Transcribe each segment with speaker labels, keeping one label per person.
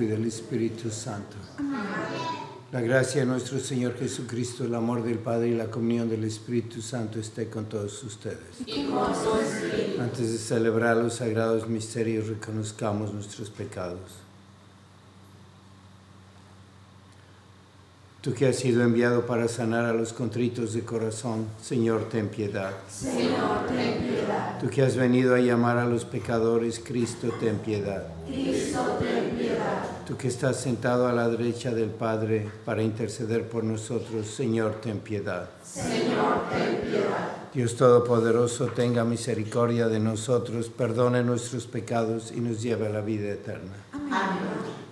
Speaker 1: Espíritu Santo. La gracia de nuestro Señor Jesucristo, el amor del Padre y la comunión del Espíritu Santo esté con todos ustedes. Antes de celebrar los sagrados misterios, reconozcamos nuestros pecados. Tú que has sido enviado para sanar a los contritos de corazón, Señor, ten piedad.
Speaker 2: Señor, ten piedad.
Speaker 1: Tú que has venido a llamar a los pecadores, Cristo, ten piedad.
Speaker 2: Cristo, ten piedad.
Speaker 1: Tú que estás sentado a la derecha del Padre para interceder por nosotros, Señor, ten piedad.
Speaker 2: Señor, ten piedad.
Speaker 1: Dios Todopoderoso, tenga misericordia de nosotros, perdone nuestros pecados y nos lleve a la vida eterna.
Speaker 2: Amén.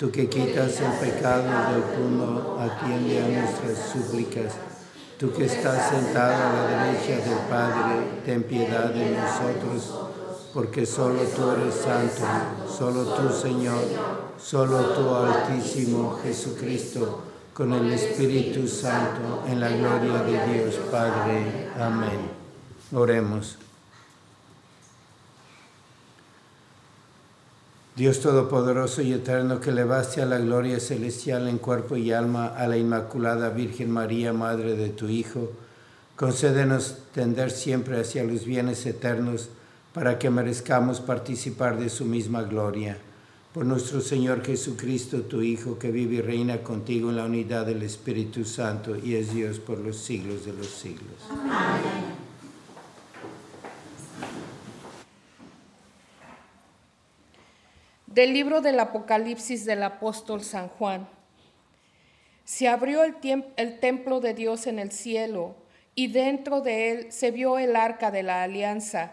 Speaker 1: Tú que quitas el pecado del mundo, atiende a nuestras súplicas. Tú que estás sentado a la derecha del Padre, ten piedad de nosotros, porque solo tú eres santo, solo tú Señor, solo tú Altísimo Jesucristo, con el Espíritu Santo, en la gloria de Dios Padre. Amén. Oremos. Dios Todopoderoso y Eterno, que levaste a la gloria celestial en cuerpo y alma a la Inmaculada Virgen María, Madre de tu Hijo, concédenos tender siempre hacia los bienes eternos para que merezcamos participar de su misma gloria. Por nuestro Señor Jesucristo, tu Hijo, que vive y reina contigo en la unidad del Espíritu Santo y es Dios por los siglos de los siglos.
Speaker 2: Amén.
Speaker 3: Del libro del Apocalipsis del apóstol San Juan. Se abrió el, el, templo de Dios en el cielo y dentro de él se vio el arca de la alianza.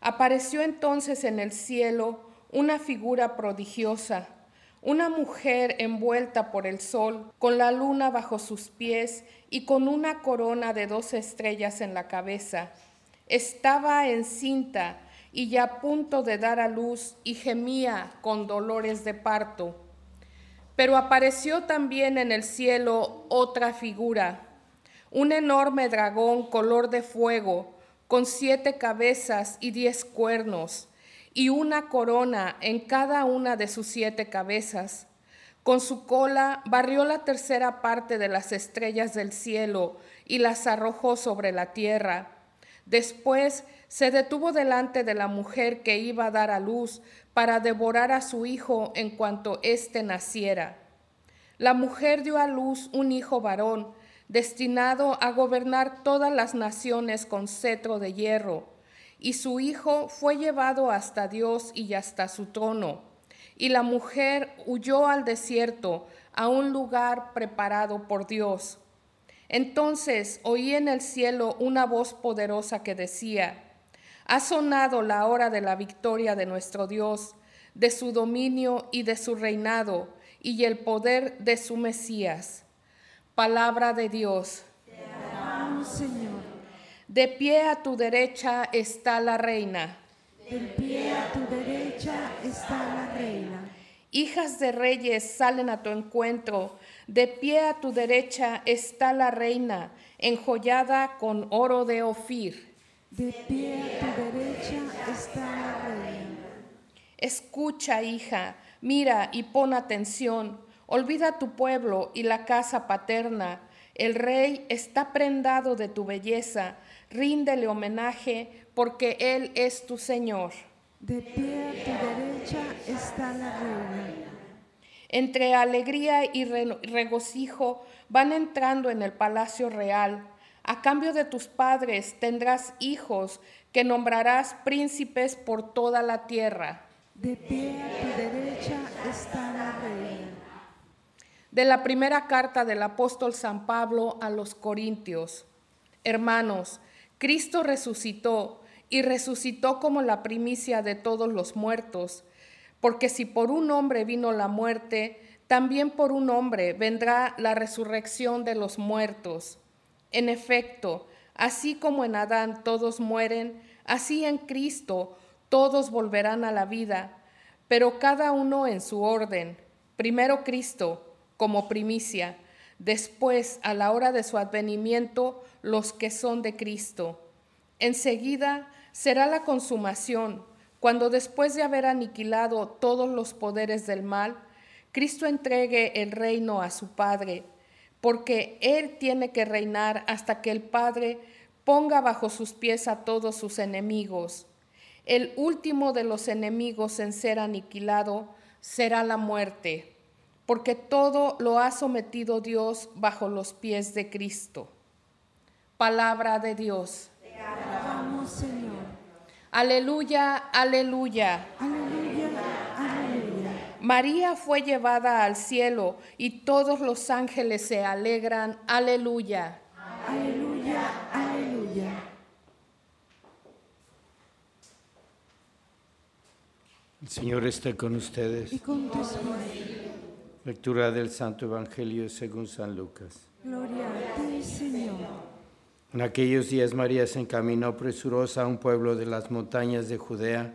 Speaker 3: Apareció entonces en el cielo una figura prodigiosa, una mujer envuelta por el sol, con la luna bajo sus pies y con una corona de dos estrellas en la cabeza. Estaba encinta y ya a punto de dar a luz y gemía con dolores de parto. Pero apareció también en el cielo otra figura, un enorme dragón color de fuego, con siete cabezas y diez cuernos, y una corona en cada una de sus siete cabezas. Con su cola barrió la tercera parte de las estrellas del cielo y las arrojó sobre la tierra. Después se detuvo delante de la mujer que iba a dar a luz para devorar a su hijo en cuanto éste naciera. La mujer dio a luz un hijo varón, destinado a gobernar todas las naciones con cetro de hierro, y su hijo fue llevado hasta Dios y hasta su trono. Y la mujer huyó al desierto, a un lugar preparado por Dios. Entonces oí en el cielo una voz poderosa que decía, ha sonado la hora de la victoria de nuestro Dios, de su dominio y de su reinado, y el poder de su Mesías. Palabra de Dios.
Speaker 2: Te Señor.
Speaker 3: De pie a tu derecha está la reina.
Speaker 2: En pie a tu derecha está la reina.
Speaker 3: Hijas de reyes salen a tu encuentro. De pie a tu derecha está la reina, enjollada con oro de Ofir.
Speaker 2: De pie a tu derecha está la reina.
Speaker 3: Escucha, hija, mira y pon atención. Olvida tu pueblo y la casa paterna. El rey está prendado de tu belleza. Ríndele homenaje porque él es tu Señor.
Speaker 2: De pie a tu derecha está la reina.
Speaker 3: Entre alegría y re- regocijo van entrando en el palacio real. A cambio de tus padres tendrás hijos que nombrarás príncipes por toda la tierra.
Speaker 2: De pie a tu derecha está la reina.
Speaker 3: De la primera carta del apóstol San Pablo a los Corintios. Hermanos, Cristo resucitó y resucitó como la primicia de todos los muertos, porque si por un hombre vino la muerte, también por un hombre vendrá la resurrección de los muertos. En efecto, así como en Adán todos mueren, así en Cristo todos volverán a la vida, pero cada uno en su orden. Primero Cristo como primicia, después a la hora de su advenimiento los que son de Cristo. Enseguida será la consumación, cuando después de haber aniquilado todos los poderes del mal, Cristo entregue el reino a su Padre, porque Él tiene que reinar hasta que el Padre ponga bajo sus pies a todos sus enemigos. El último de los enemigos en ser aniquilado será la muerte, porque todo lo ha sometido Dios bajo los pies de Cristo. Palabra de Dios.
Speaker 2: Vamos, Señor.
Speaker 3: Aleluya, aleluya.
Speaker 2: Aleluya, aleluya.
Speaker 3: María fue llevada al cielo y todos los ángeles se alegran. Aleluya.
Speaker 2: Aleluya, aleluya.
Speaker 1: El Señor esté con
Speaker 2: Y
Speaker 1: ustedes.
Speaker 2: con tu espíritu.
Speaker 1: Lectura del Santo Evangelio según San Lucas.
Speaker 2: Gloria a ti, Señor.
Speaker 1: En aquellos días María se encaminó presurosa a un pueblo de las montañas de Judea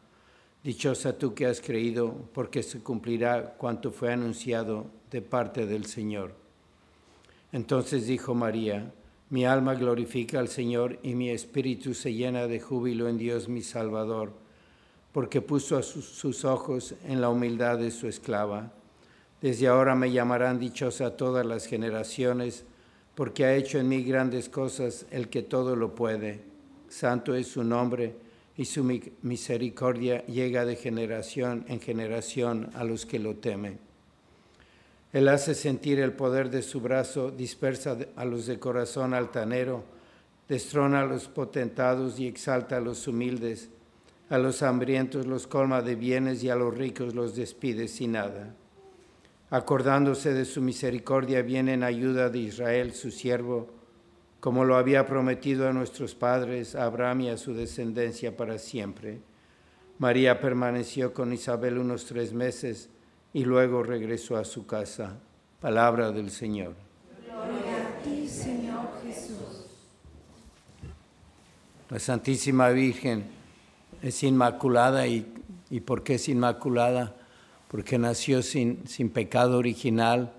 Speaker 1: Dichosa tú que has creído, porque se cumplirá cuanto fue anunciado de parte del Señor. Entonces dijo María, mi alma glorifica al Señor y mi espíritu se llena de júbilo en Dios mi Salvador, porque puso a sus, sus ojos en la humildad de su esclava. Desde ahora me llamarán dichosa todas las generaciones, porque ha hecho en mí grandes cosas el que todo lo puede. Santo es su nombre y su mi- misericordia llega de generación en generación a los que lo temen. Él hace sentir el poder de su brazo, dispersa a los de corazón altanero, destrona a los potentados y exalta a los humildes. A los hambrientos los colma de bienes y a los ricos los despide sin nada. Acordándose de su misericordia, viene en ayuda de Israel, su siervo, como lo había prometido a nuestros padres, a Abraham y a su descendencia para siempre. María permaneció con Isabel unos tres meses y luego regresó a su casa. Palabra del Señor.
Speaker 2: Gloria a ti, Señor Jesús.
Speaker 1: La Santísima Virgen es inmaculada y, y ¿por qué es inmaculada? Porque nació sin, sin pecado original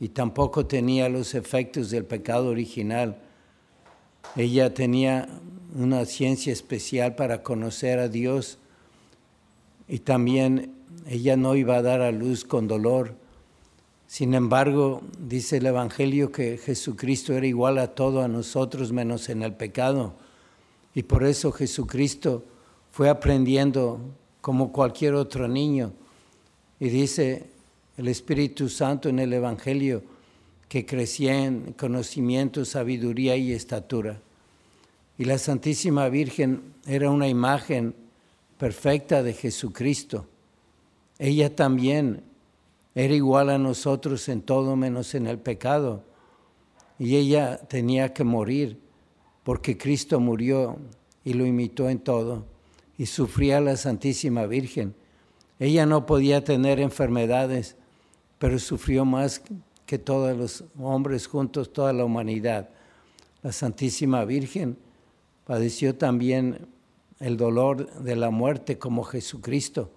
Speaker 1: y tampoco tenía los efectos del pecado original. Ella tenía una ciencia especial para conocer a Dios y también ella no iba a dar a luz con dolor. Sin embargo, dice el Evangelio que Jesucristo era igual a todo a nosotros menos en el pecado. Y por eso Jesucristo fue aprendiendo como cualquier otro niño. Y dice el Espíritu Santo en el Evangelio que crecía en conocimiento, sabiduría y estatura. Y la Santísima Virgen era una imagen perfecta de Jesucristo. Ella también era igual a nosotros en todo menos en el pecado. Y ella tenía que morir porque Cristo murió y lo imitó en todo y sufría la Santísima Virgen. Ella no podía tener enfermedades, pero sufrió más que todos los hombres juntos, toda la humanidad. La Santísima Virgen padeció también el dolor de la muerte como Jesucristo,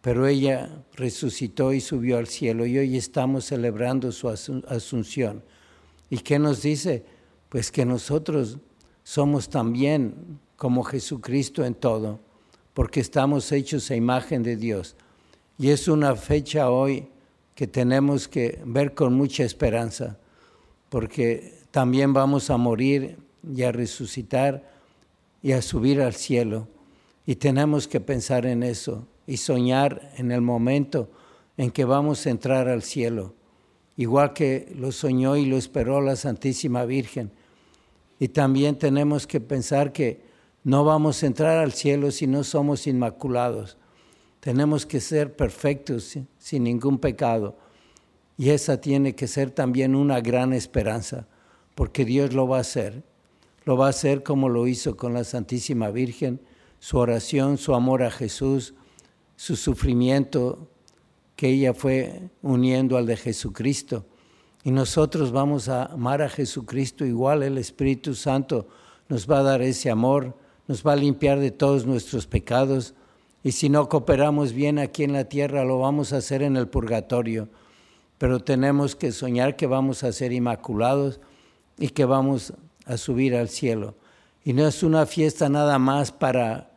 Speaker 1: pero ella resucitó y subió al cielo y hoy estamos celebrando su asunción. ¿Y qué nos dice? Pues que nosotros somos también como Jesucristo en todo, porque estamos hechos a imagen de Dios. Y es una fecha hoy que tenemos que ver con mucha esperanza, porque también vamos a morir y a resucitar y a subir al cielo. Y tenemos que pensar en eso y soñar en el momento en que vamos a entrar al cielo, igual que lo soñó y lo esperó la Santísima Virgen. Y también tenemos que pensar que no vamos a entrar al cielo si no somos inmaculados. Tenemos que ser perfectos, sin ningún pecado. Y esa tiene que ser también una gran esperanza, porque Dios lo va a hacer. Lo va a hacer como lo hizo con la Santísima Virgen, su oración, su amor a Jesús, su sufrimiento que ella fue uniendo al de Jesucristo. Y nosotros vamos a amar a Jesucristo igual, el Espíritu Santo nos va a dar ese amor, nos va a limpiar de todos nuestros pecados y si no cooperamos bien aquí en la tierra, lo vamos a hacer en el purgatorio. Pero tenemos que soñar que vamos a ser inmaculados y que vamos a subir al cielo. Y no es una fiesta nada más para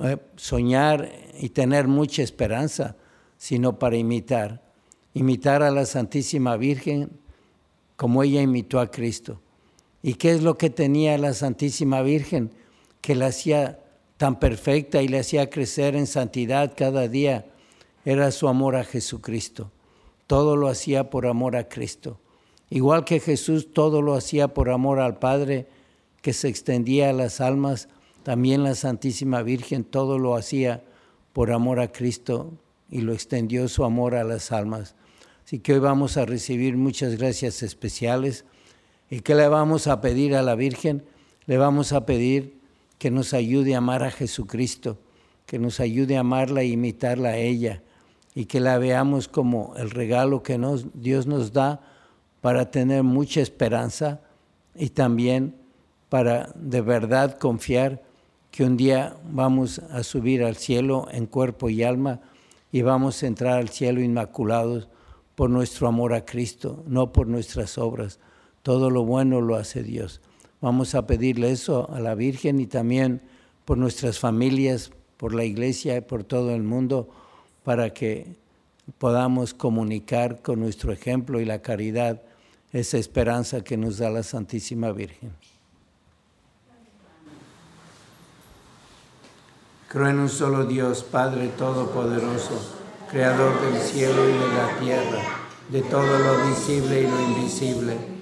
Speaker 1: eh, soñar y tener mucha esperanza, sino para imitar. Imitar a la Santísima Virgen como ella imitó a Cristo. ¿Y qué es lo que tenía la Santísima Virgen? Que la hacía tan perfecta y le hacía crecer en santidad cada día era su amor a Jesucristo. Todo lo hacía por amor a Cristo. Igual que Jesús todo lo hacía por amor al Padre que se extendía a las almas, también la Santísima Virgen todo lo hacía por amor a Cristo y lo extendió su amor a las almas. Así que hoy vamos a recibir muchas gracias especiales. ¿Y qué le vamos a pedir a la Virgen? Le vamos a pedir que nos ayude a amar a Jesucristo, que nos ayude a amarla e imitarla a ella y que la veamos como el regalo que Dios nos da para tener mucha esperanza y también para de verdad confiar que un día vamos a subir al cielo en cuerpo y alma y vamos a entrar al cielo inmaculados por nuestro amor a Cristo, no por nuestras obras. Todo lo bueno lo hace Dios. Vamos a pedirle eso a la Virgen y también por nuestras familias, por la iglesia y por todo el mundo, para que podamos comunicar con nuestro ejemplo y la caridad esa esperanza que nos da la Santísima Virgen. Creo en un solo Dios, Padre Todopoderoso, Creador del cielo y de la tierra, de todo lo visible y lo invisible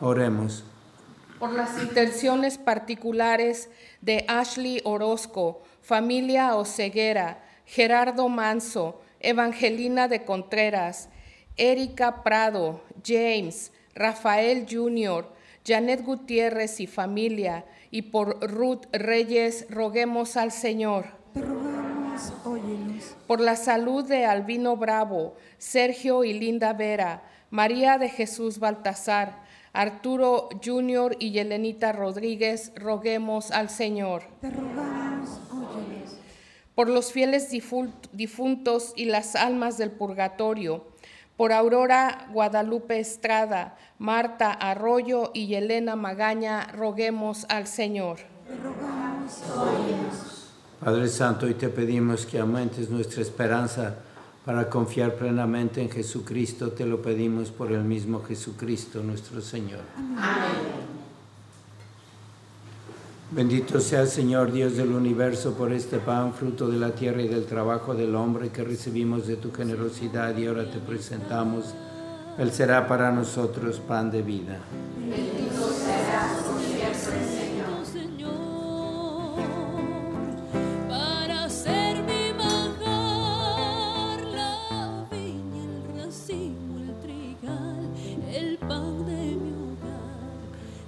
Speaker 1: Oremos.
Speaker 3: Por las intenciones particulares de Ashley Orozco, familia Oceguera, Gerardo Manso, Evangelina de Contreras, Erika Prado, James, Rafael Jr., Janet Gutiérrez y familia, y por Ruth Reyes, roguemos al Señor.
Speaker 2: Te rogamos, óyenos.
Speaker 3: Por la salud de Albino Bravo, Sergio y Linda Vera, María de Jesús Baltasar, Arturo Jr. y Yelenita Rodríguez, roguemos al Señor.
Speaker 2: Te rogamos, óyenos.
Speaker 3: Por los fieles difun- difuntos y las almas del purgatorio, por Aurora Guadalupe Estrada, Marta Arroyo y Elena Magaña, roguemos al Señor.
Speaker 2: Te rogamos, óyenos.
Speaker 1: Padre Santo, hoy te pedimos que aumentes nuestra esperanza para confiar plenamente en Jesucristo. Te lo pedimos por el mismo Jesucristo, nuestro Señor. Bendito sea el Señor Dios del universo por este pan, fruto de la tierra y del trabajo del hombre que recibimos de tu generosidad y ahora te presentamos. Él será para nosotros pan de vida.
Speaker 4: Señor,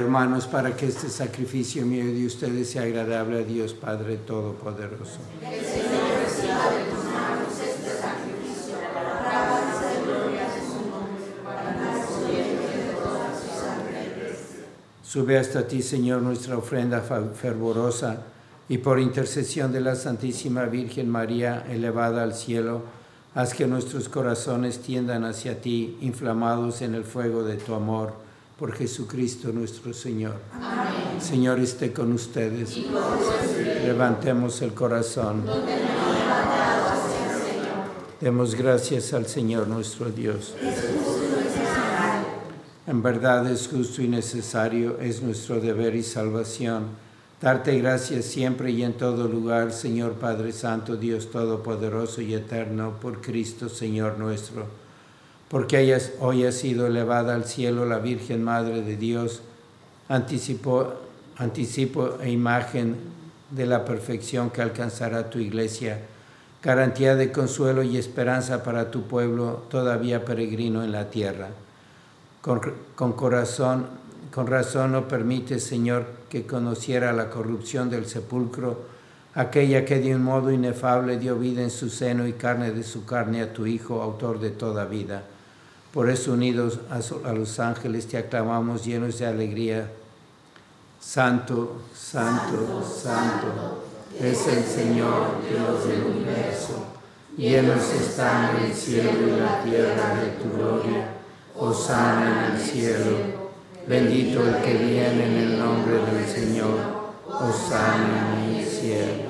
Speaker 1: Hermanos para que este sacrificio mío de ustedes sea agradable a Dios Padre Todopoderoso. Sube hasta ti, Señor, nuestra ofrenda fervorosa y por intercesión de la Santísima Virgen María elevada al cielo, haz que nuestros corazones tiendan hacia ti, inflamados en el fuego de tu amor, por Jesucristo nuestro Señor. Señor esté con ustedes. Levantemos el corazón. Demos gracias al Señor nuestro Dios. En verdad es justo y necesario, es nuestro deber y salvación. Darte gracias siempre y en todo lugar, Señor Padre Santo, Dios Todopoderoso y Eterno, por Cristo, Señor nuestro. Porque hoy ha sido elevada al cielo la Virgen Madre de Dios, anticipo, anticipo e imagen de la perfección que alcanzará tu iglesia, garantía de consuelo y esperanza para tu pueblo todavía peregrino en la tierra. Con, corazón, con razón no permite, Señor, que conociera la corrupción del sepulcro, aquella que de un modo inefable dio vida en su seno y carne de su carne a tu Hijo, autor de toda vida. Por eso, unidos a, los ángeles, te aclamamos llenos de alegría. Santo, santo, santo, es el Señor Dios del universo. Llenos están el cielo y la tierra de tu gloria. Osana en el cielo. Bendito el que viene en el nombre del Señor. Osana en el cielo.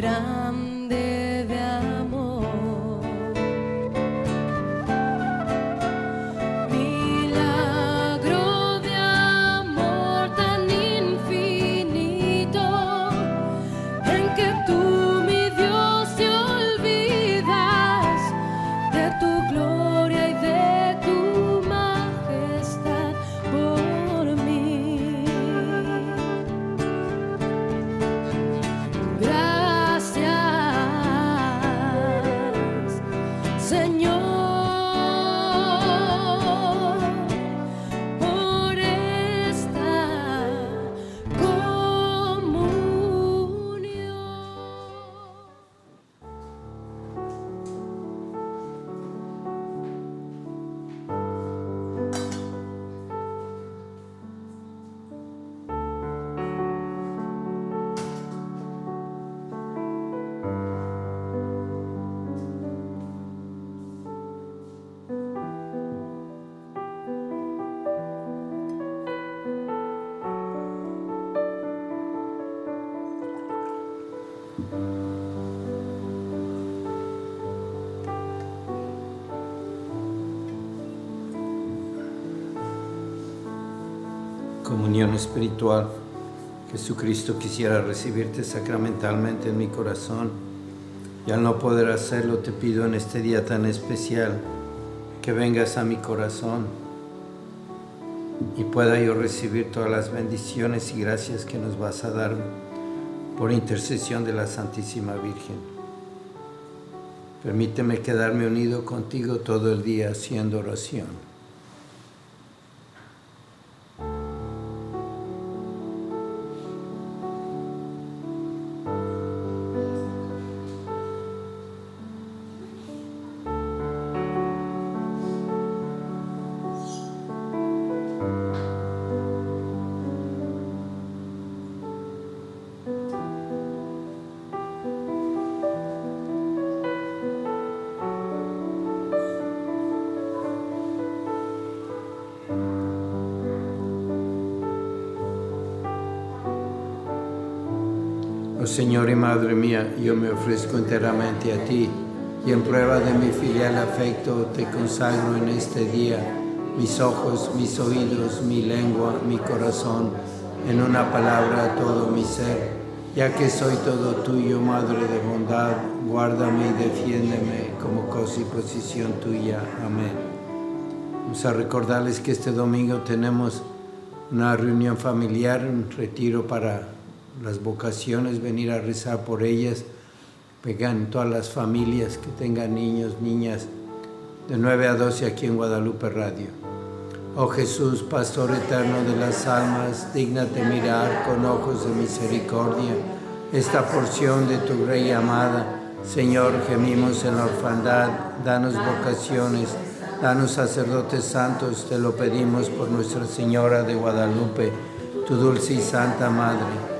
Speaker 4: Grande Comunión
Speaker 1: espiritual. Jesucristo quisiera recibirte sacramentalmente en mi corazón y al no poder hacerlo te pido en este día tan especial que vengas a mi corazón y pueda yo recibir todas las bendiciones y gracias que nos vas a dar por intercesión de la Santísima Virgen. Permíteme quedarme unido contigo todo el día haciendo oración. Señor y Madre mía, yo me ofrezco enteramente a ti y en prueba de mi filial afecto te consagro en este día mis ojos, mis oídos, mi lengua, mi corazón, en una palabra todo mi ser, ya que soy todo tuyo, Madre de bondad, guárdame y defiéndeme como cosa y posición tuya. Amén. Vamos a recordarles que este domingo tenemos una reunión familiar, un retiro para las vocaciones, venir a rezar por ellas. Pegan todas las familias que tengan niños, niñas, de 9 a 12 aquí en Guadalupe Radio. Oh Jesús, Pastor eterno de las almas, dígnate mirar con ojos de misericordia esta porción de tu Rey amada. Señor, gemimos en la orfandad, danos vocaciones, danos sacerdotes santos, te lo pedimos por Nuestra Señora de Guadalupe, tu dulce y santa Madre.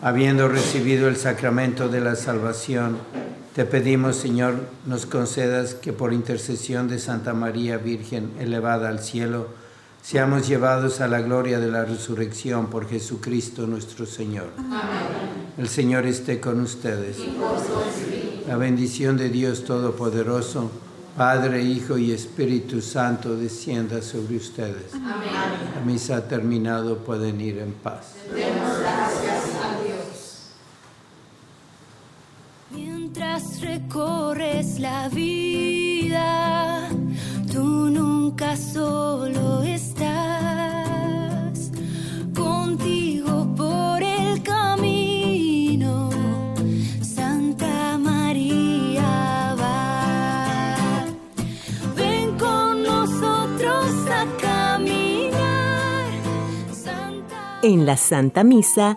Speaker 1: Habiendo recibido el sacramento de la salvación, te pedimos, Señor, nos concedas que por intercesión de Santa María Virgen elevada al cielo, seamos llevados a la gloria de la resurrección por Jesucristo nuestro Señor. El Señor esté con ustedes. La bendición de Dios Todopoderoso, Padre, Hijo y Espíritu Santo, descienda sobre ustedes. La misa ha terminado, pueden ir en paz.
Speaker 4: mientras recorres la vida, tú nunca solo estás contigo por el camino. Santa María ven con nosotros a caminar. Santa...
Speaker 5: En la Santa Misa,